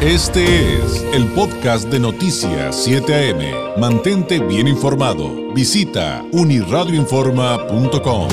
Este es el podcast de Noticias 7 AM. Mantente bien informado. Visita uniradioinforma.com.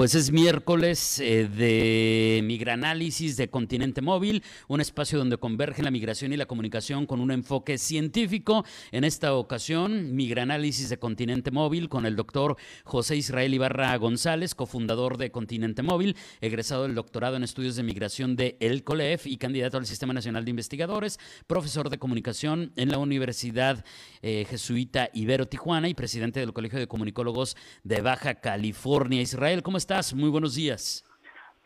Pues es miércoles eh, de Migranálisis de Continente Móvil, un espacio donde convergen la migración y la comunicación con un enfoque científico. En esta ocasión, Migranálisis de Continente Móvil con el doctor José Israel Ibarra González, cofundador de Continente Móvil, egresado del doctorado en estudios de migración de El COLEF y candidato al Sistema Nacional de Investigadores, profesor de comunicación en la Universidad eh, Jesuita Ibero Tijuana y presidente del Colegio de Comunicólogos de Baja California. Israel, ¿cómo está? Estás? Muy buenos días.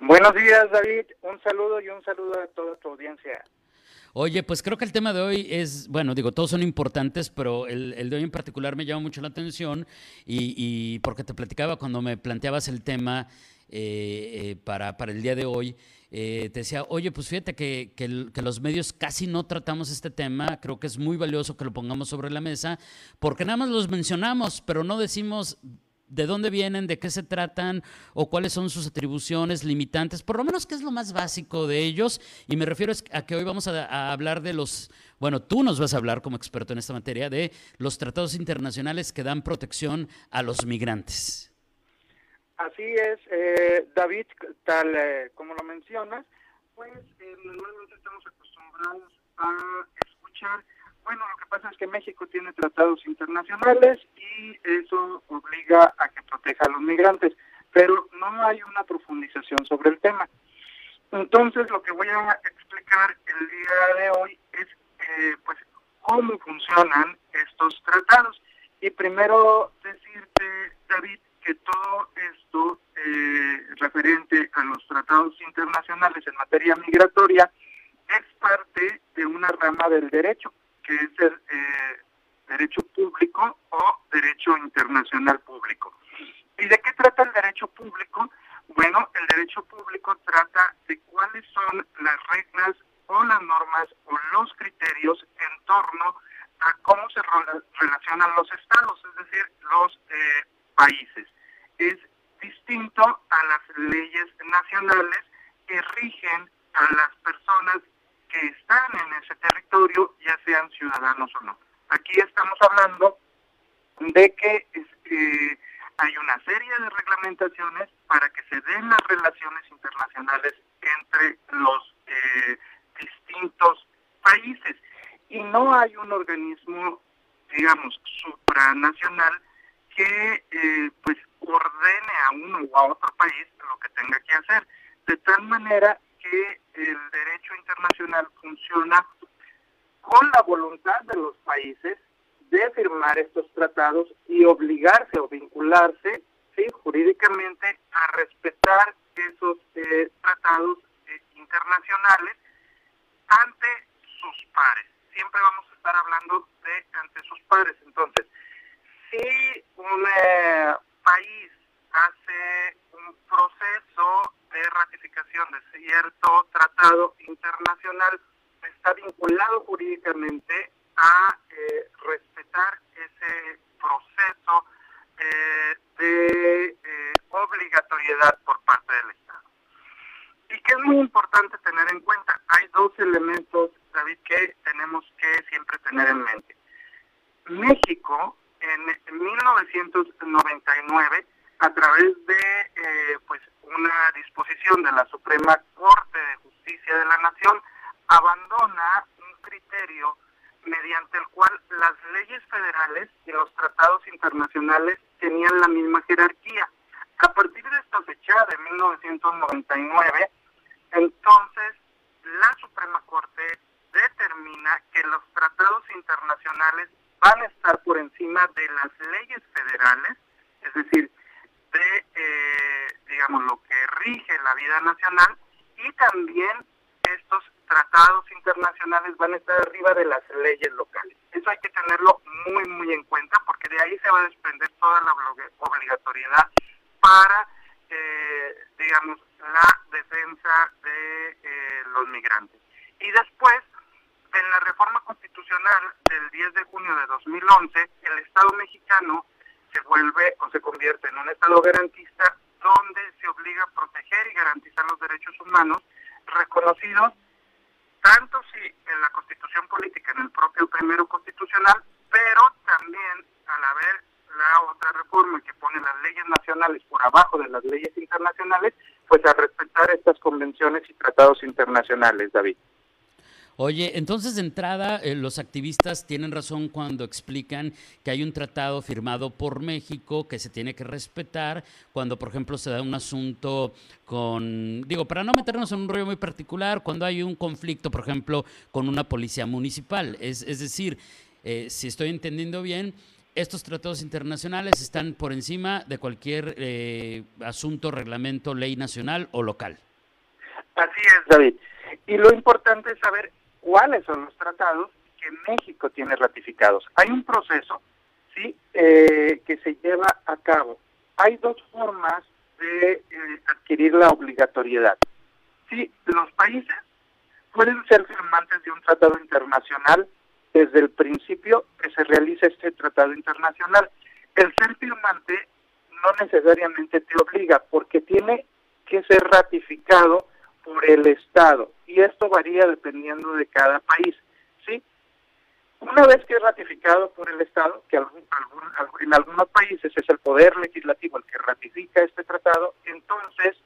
Buenos días, David. Un saludo y un saludo a toda tu audiencia. Oye, pues creo que el tema de hoy es, bueno, digo, todos son importantes, pero el, de hoy en particular me llama mucho la atención y, porque te platicaba cuando me planteabas el tema eh, eh, para, para, el día de hoy, eh, te decía, oye, pues fíjate que, que, que, los medios casi no tratamos este tema, creo que es muy valioso que lo pongamos sobre la mesa, porque nada más los mencionamos, pero no decimos de dónde vienen, de qué se tratan o cuáles son sus atribuciones limitantes, por lo menos qué es lo más básico de ellos. Y me refiero a que hoy vamos a, hablar de los, bueno, tú nos vas a hablar como experto en esta materia, de los tratados internacionales que dan protección a los migrantes. Así es, eh, David, tal eh, como lo mencionas, pues eh, normalmente estamos acostumbrados a escuchar bueno, lo que pasa es que México tiene tratados internacionales y eso obliga a que proteja a los migrantes, pero no hay una profundización sobre el tema. Entonces, lo que voy a explicar el día de hoy es, eh, pues, cómo funcionan estos tratados. Y primero decirte, David, que todo esto eh, referente a los tratados internacionales en materia migratoria es parte de una rama del derecho que es el eh, derecho público o derecho internacional público. ¿Y de qué trata el derecho público? Bueno, el derecho público trata de cuáles son las reglas o las normas o los criterios en torno a cómo se relacionan los estados, es decir, los eh, países. Es distinto a las leyes nacionales que rigen a las personas que están en ese territorio, ya sean ciudadanos Aquí estamos hablando de que este, hay una serie de reglamentaciones para que se den las relaciones internacionales entre los eh, distintos países. Y no hay un organismo, digamos, supranacional que eh, pues ordene a uno o a otro país lo que tenga que hacer, de tal manera que el derecho internacional funciona con la voluntad de los países de estos tratados y obligarse o vincularse ¿sí? jurídicamente a respetar esos eh, tratados eh, internacionales ante sus pares. Siempre vamos a estar hablando de ante sus pares. Entonces, si un eh, país hace un proceso de ratificación de cierto tratado internacional está vinculado jurídicamente a eh, respetar ese proceso eh, de eh, obligatoriedad por parte del Estado. Y que es muy importante tener en cuenta, hay dos elementos, David, que tenemos que siempre tener en mente. México, en 1999, a través de pues una disposición de la Suprema Corte de Justicia de la Nación abandona un criterio mediante el cual las leyes federales y los tratados internacionales tenían la misma jerarquía. A partir de esta fecha de 1999, entonces la Suprema Corte determina que los tratados internacionales van a estar por encima de las leyes federales, es decir, de eh, digamos, lo que rige la vida nacional y también estos tratados internacionales van a estar arriba de las leyes locales. Eso hay que tenerlo muy, muy en cuenta porque de ahí se va a desprender toda la obligatoriedad para, eh, digamos, la defensa de eh, los migrantes. Y después, en la reforma constitucional del 10 de junio de 2011, el Estado mexicano se vuelve o se convierte en un Estado garantista donde se obliga busca proteger y garantizar los derechos humanos reconocidos tanto si en la constitución política, en el propio primero constitucional, pero también al haber la otra reforma que pone las leyes nacionales por abajo de las leyes internacionales, pues a respetar estas convenciones y tratados internacionales, David. Oye, entonces de entrada eh, los activistas tienen razón cuando explican que hay un tratado firmado por México que se tiene que respetar cuando, por ejemplo, se da un asunto con, digo, para no meternos en un rollo muy particular, cuando hay un conflicto, por ejemplo, con una policía municipal. Es, es decir, eh, si estoy entendiendo bien, estos tratados internacionales están por encima de cualquier eh, asunto, reglamento, ley nacional o local. Así es, David. Y lo importante es saber cuáles son los tratados que México tiene ratificados. Hay un proceso sí eh, que se lleva a cabo. Hay dos formas de eh, adquirir la obligatoriedad. Sí, los países pueden ser firmantes de un tratado internacional desde el principio que se realiza este tratado internacional. El ser firmante no necesariamente te obliga porque tiene que ser ratificado por el Estado y esto varía dependiendo de cada país, ¿sí? Una vez que es ratificado por el Estado, que algún, en algunos países es el Poder Legislativo el que ratifica este tratado, entonces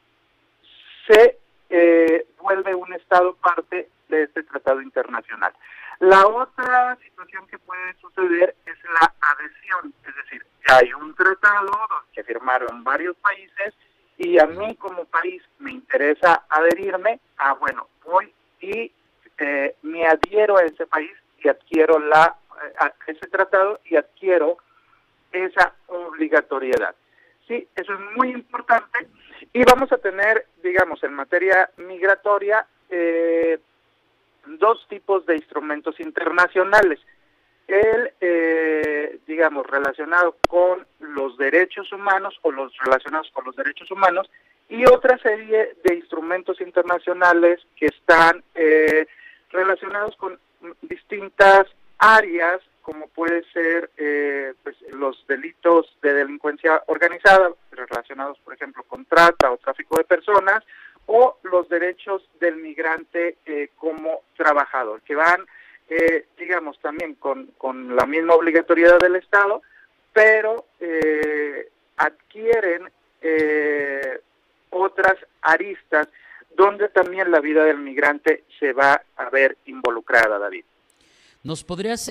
se eh, vuelve un Estado parte de este tratado internacional. La otra situación que puede suceder es la adhesión, es decir, hay un tratado que firmaron varios países y a mí como país me interesa adherirme, ah, bueno, voy y eh, me adhiero a ese país y adquiero la, eh, ese tratado y adquiero esa obligatoriedad. Sí, eso es muy importante y vamos a tener, digamos, en materia migratoria, eh, dos tipos de instrumentos internacionales el, eh, digamos, relacionado con los derechos humanos o los relacionados con los derechos humanos y otra serie de instrumentos internacionales que están eh, relacionados con distintas áreas como puede ser eh, pues, los delitos de delincuencia organizada relacionados por ejemplo con trata o tráfico de personas o los derechos del migrante como trabajador que van eh, digamos, también con, con, la misma obligatoriedad del Estado, pero eh, adquieren eh, otras aristas donde también la vida del migrante se va a ver involucrada, David. ¿Nos podrías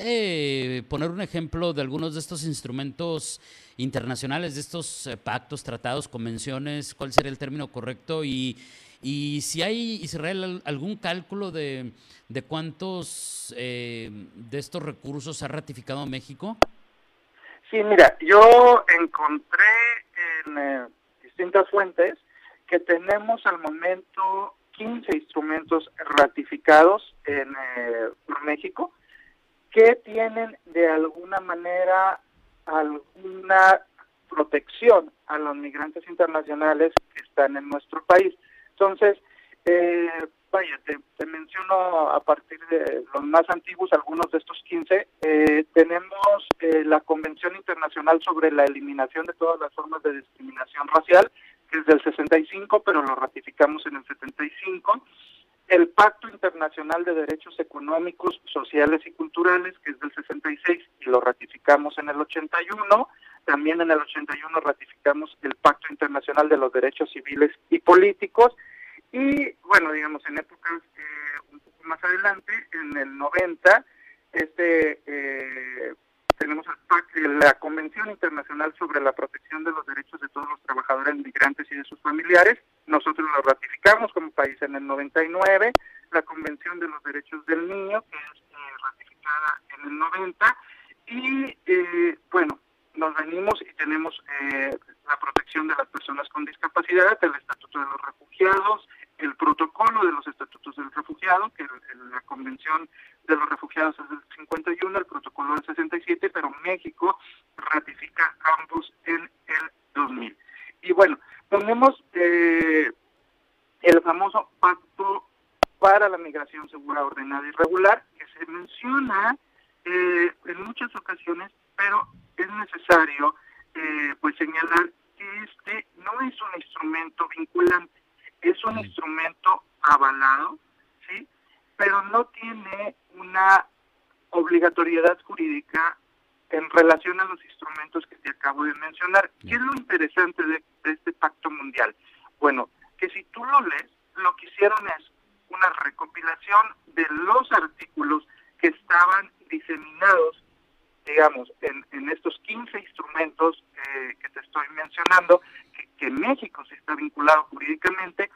poner un ejemplo de algunos de estos instrumentos internacionales, de estos pactos, tratados, convenciones? ¿Cuál sería el término correcto? Y y si hay, Israel, algún cálculo de, de cuántos eh, de estos recursos ha ratificado México? Sí, mira, yo encontré en eh, distintas fuentes que tenemos al momento 15 instrumentos ratificados en eh, México que tienen de alguna manera alguna protección a los migrantes internacionales que están en nuestro país. Entonces, eh, vaya, te, menciono a partir de los más antiguos, algunos de estos 15. Eh, tenemos eh, la Convención Internacional sobre la Eliminación de todas las formas de discriminación racial, que es del 65, pero lo ratificamos en el 75. El Pacto Internacional de Derechos Económicos, Sociales y Culturales, que es del 66, y lo ratificamos en el 81. También en el 81 ratificamos el Pacto Internacional de los Derechos Civiles y Políticos. Y bueno, digamos, en épocas eh, un poco más adelante, en el 90, este, eh, tenemos el la Convención Internacional sobre la Protección de los Derechos de todos los trabajadores migrantes y de sus familiares. Nosotros lo ratificamos como país en el 99. La Convención de los Derechos del Niño, que es eh, ratificada en el 90. Y bueno, nos venimos y tenemos eh, la protección de las personas con discapacidad, el Estatuto de los Refugiados, el protocolo de los estatutos del refugiado, que la Convención de los Refugiados es del 51, el protocolo del 67, pero México ratifica ambos en el 2000. Y bueno, tenemos eh, el famoso Pacto para la Migración Segura, Ordenada y Regular, que se menciona eh, en muchas ocasiones, pero es necesario eh, pues señalar que este no es un instrumento vinculante, es un instrumento avalado, ¿sí? Pero no tiene una obligatoriedad jurídica en relación a los instrumentos que te acabo de mencionar. ¿Qué es lo interesante de, este pacto mundial? Bueno, que si tú lo lees, lo que hicieron es una recopilación de los artículos que estaban diseminados, digamos, en, en estos 15 instrumentos eh, que te estoy mencionando, que, México se está vinculado jurídicamente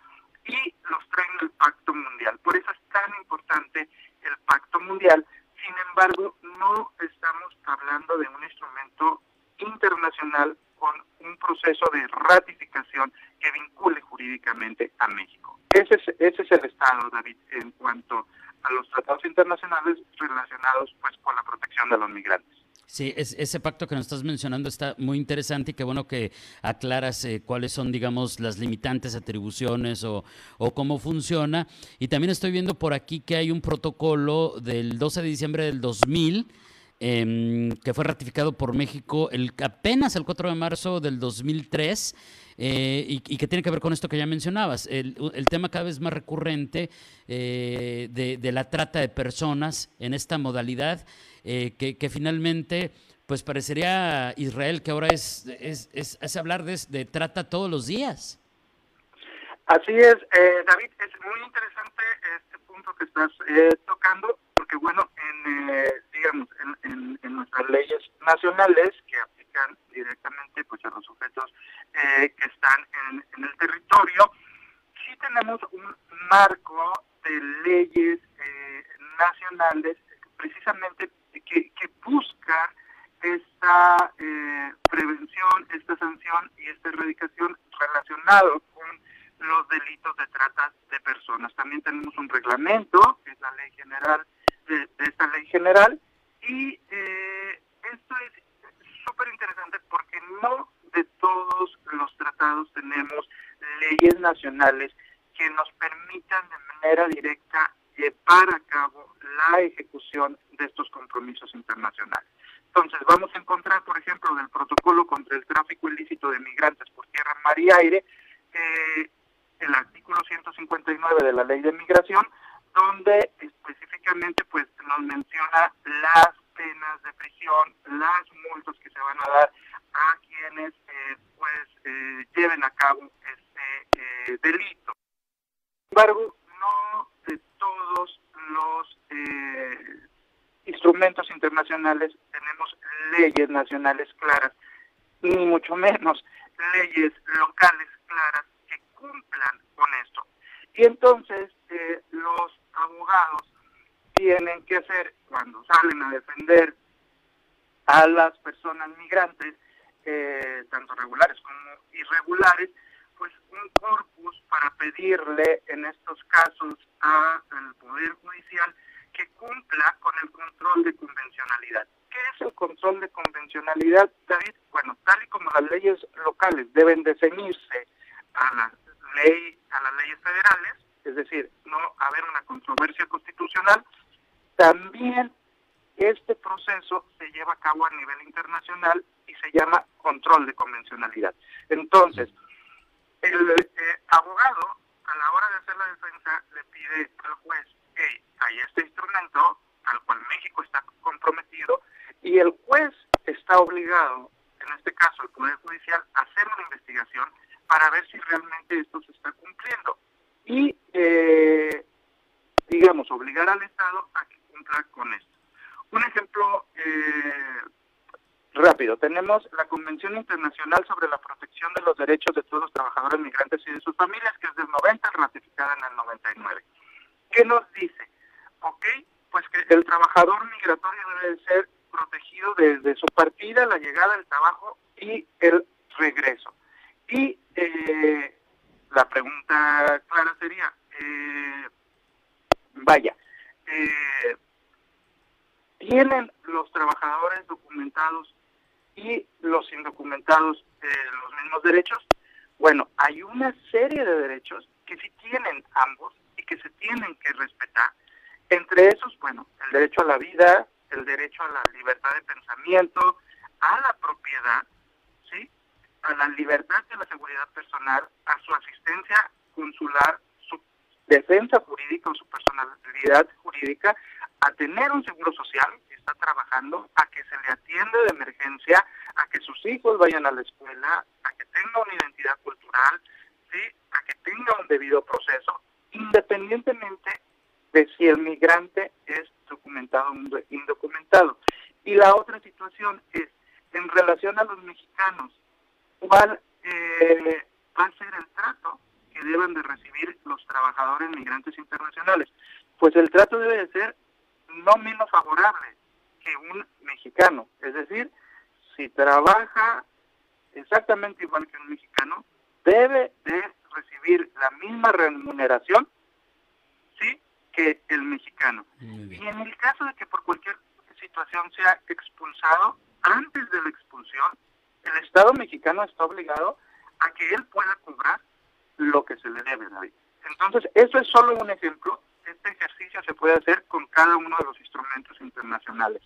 y los traen el pacto mundial. Por eso es tan importante el pacto mundial. Sin embargo, no estamos hablando de un instrumento internacional con un proceso de ratificación que vincule jurídicamente a México. Ese es, ese es el estado, David, en cuanto a los tratados internacionales relacionados pues con la protección de los migrantes. Sí, ese pacto que nos estás mencionando está muy interesante y qué bueno que aclaras eh, cuáles son, digamos, las limitantes atribuciones o, o, cómo funciona. Y también estoy viendo por aquí que hay un protocolo del 12 de diciembre del 2000 Em, que fue ratificado por México el, apenas el 4 de marzo del 2003. Eh, y, que tiene que ver con esto que ya mencionabas, el, tema cada vez más recurrente eh, de, la trata de personas en esta modalidad, eh, que, finalmente, pues parecería Israel que ahora es, es, es, hablar de, de, trata todos los días. Así es, David, es muy interesante este punto que estás tocando, porque bueno, en, digamos, en, nuestras leyes nacionales que aplican directamente pues a los sujetos eh, que están en, el territorio, sí tenemos un marco de leyes eh, nacionales precisamente que, que busca esta eh, prevención, esta sanción y esta erradicación relacionado con los delitos de trata de personas. También tenemos un reglamento, que es la ley general de esta ley general, y eh, esto es súper interesante porque no de todos los tratados tenemos leyes nacionales que nos permitan de manera directa llevar a cabo la ejecución de estos compromisos internacionales. Entonces, vamos a encontrar, por ejemplo, del protocolo contra el tráfico ilícito de migrantes por tierra, mar y aire, eh, el artículo 159 de la Ley de Migración, donde específicamente pues nos menciona las penas de prisión, las multas que se van a dar a quienes eh, pues eh, lleven a cabo este eh, delito. Sin embargo, no de todos los instrumentos internacionales tenemos leyes nacionales claras, ni mucho menos leyes locales claras que cumplan con esto. Y entonces los abogados tienen que hacer cuando salen a defender a las personas migrantes, eh, tanto regulares como irregulares, pues un corpus para pedirle en estos casos al Poder Judicial que cumpla con el control de convencionalidad. ¿Qué es el control de convencionalidad, David? Bueno, tal y como las leyes locales deben de ceñirse a la ley, a las leyes federales, es decir, no haber una controversia constitucional, también este proceso se lleva a cabo a nivel internacional y se llama control de convencionalidad. Entonces, el eh, abogado, a la hora de hacer la defensa, le pide al juez que hay este instrumento al cual México está comprometido y el juez está obligado, en este caso el Poder Judicial, a hacer una investigación para ver si realmente esto se está cumpliendo. Y, eh, digamos, obligar al Estado a que con esto. Un ejemplo eh, rápido, tenemos la Convención Internacional sobre la Protección de los Derechos de todos los trabajadores migrantes y de sus familias, que es del 90, ratificada en el 99. ¿Qué nos dice? Ok, pues que el trabajador migratorio debe ser protegido desde su partida, la llegada, el trabajo y el regreso. Y eh, la pregunta clara sería, eh, vaya, eh, ¿Tienen los trabajadores documentados y los indocumentados los mismos derechos? Bueno, hay una serie de derechos que sí tienen ambos y que se tienen que respetar. Entre esos, bueno, el derecho a la vida, el derecho a la libertad de pensamiento, a la propiedad, ¿sí? a la libertad de la seguridad personal, a su asistencia consular, su defensa jurídica o su personalidad jurídica, a tener un seguro social que está trabajando, a que se le atienda de emergencia, a que sus hijos vayan a la escuela, a que tenga una identidad cultural, ¿sí? a que tenga un debido proceso, independientemente de si el migrante es documentado o indocumentado. Y la otra situación es, en relación a los mexicanos, ¿cuál eh, va a ser el trato que deben de recibir los trabajadores migrantes internacionales? Pues el trato debe de ser no menos favorable que un mexicano. Es decir, si trabaja exactamente igual que un mexicano, debe de recibir la misma remuneración sí que el mexicano. Y en el caso de que por cualquier situación sea expulsado, antes de la expulsión, el Estado mexicano está obligado a que él pueda cobrar lo que se le debe, David. Entonces, eso es solo un ejemplo. Este ejercicio se puede hacer con cada uno de los instrumentos internacionales.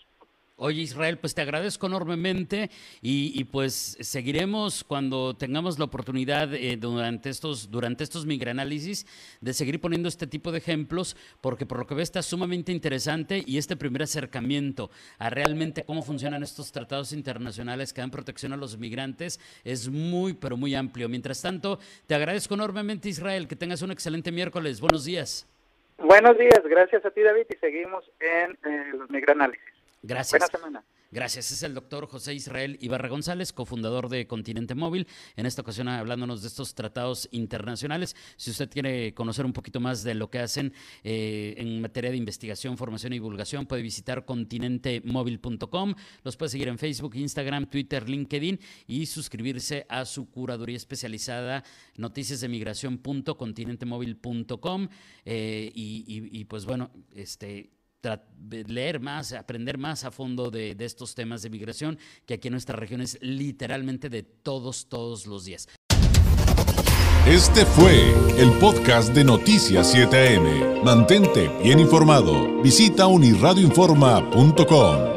Oye Israel, pues te agradezco enormemente y, pues seguiremos cuando tengamos la oportunidad eh, durante estos durante estos migranálisis de seguir poniendo este tipo de ejemplos porque por lo que veo está sumamente interesante y este primer acercamiento a realmente cómo funcionan estos tratados internacionales que dan protección a los migrantes es muy pero muy amplio. Mientras tanto, te agradezco enormemente Israel, que tengas un excelente miércoles. Buenos días. Buenos días, gracias a ti David y seguimos en eh, los migranálisis. Gracias. Buena semana. Gracias. Es el doctor José Israel Ibarra González, cofundador de Continente Móvil. En esta ocasión hablándonos de estos tratados internacionales. Si usted quiere conocer un poquito más de lo que hacen eh, en materia de investigación, formación y divulgación, puede visitar continentemóvil.com. Los puede seguir en Facebook, Instagram, Twitter, LinkedIn y suscribirse a su curaduría especializada noticias de migración.continentemóvil.com. Eh, y, y pues bueno, este leer más, aprender más a fondo de, estos temas de migración, que aquí en nuestra región es literalmente de todos, todos los días. Este fue el podcast de Noticias 7am. Mantente bien informado. Visita unirradioinforma.com.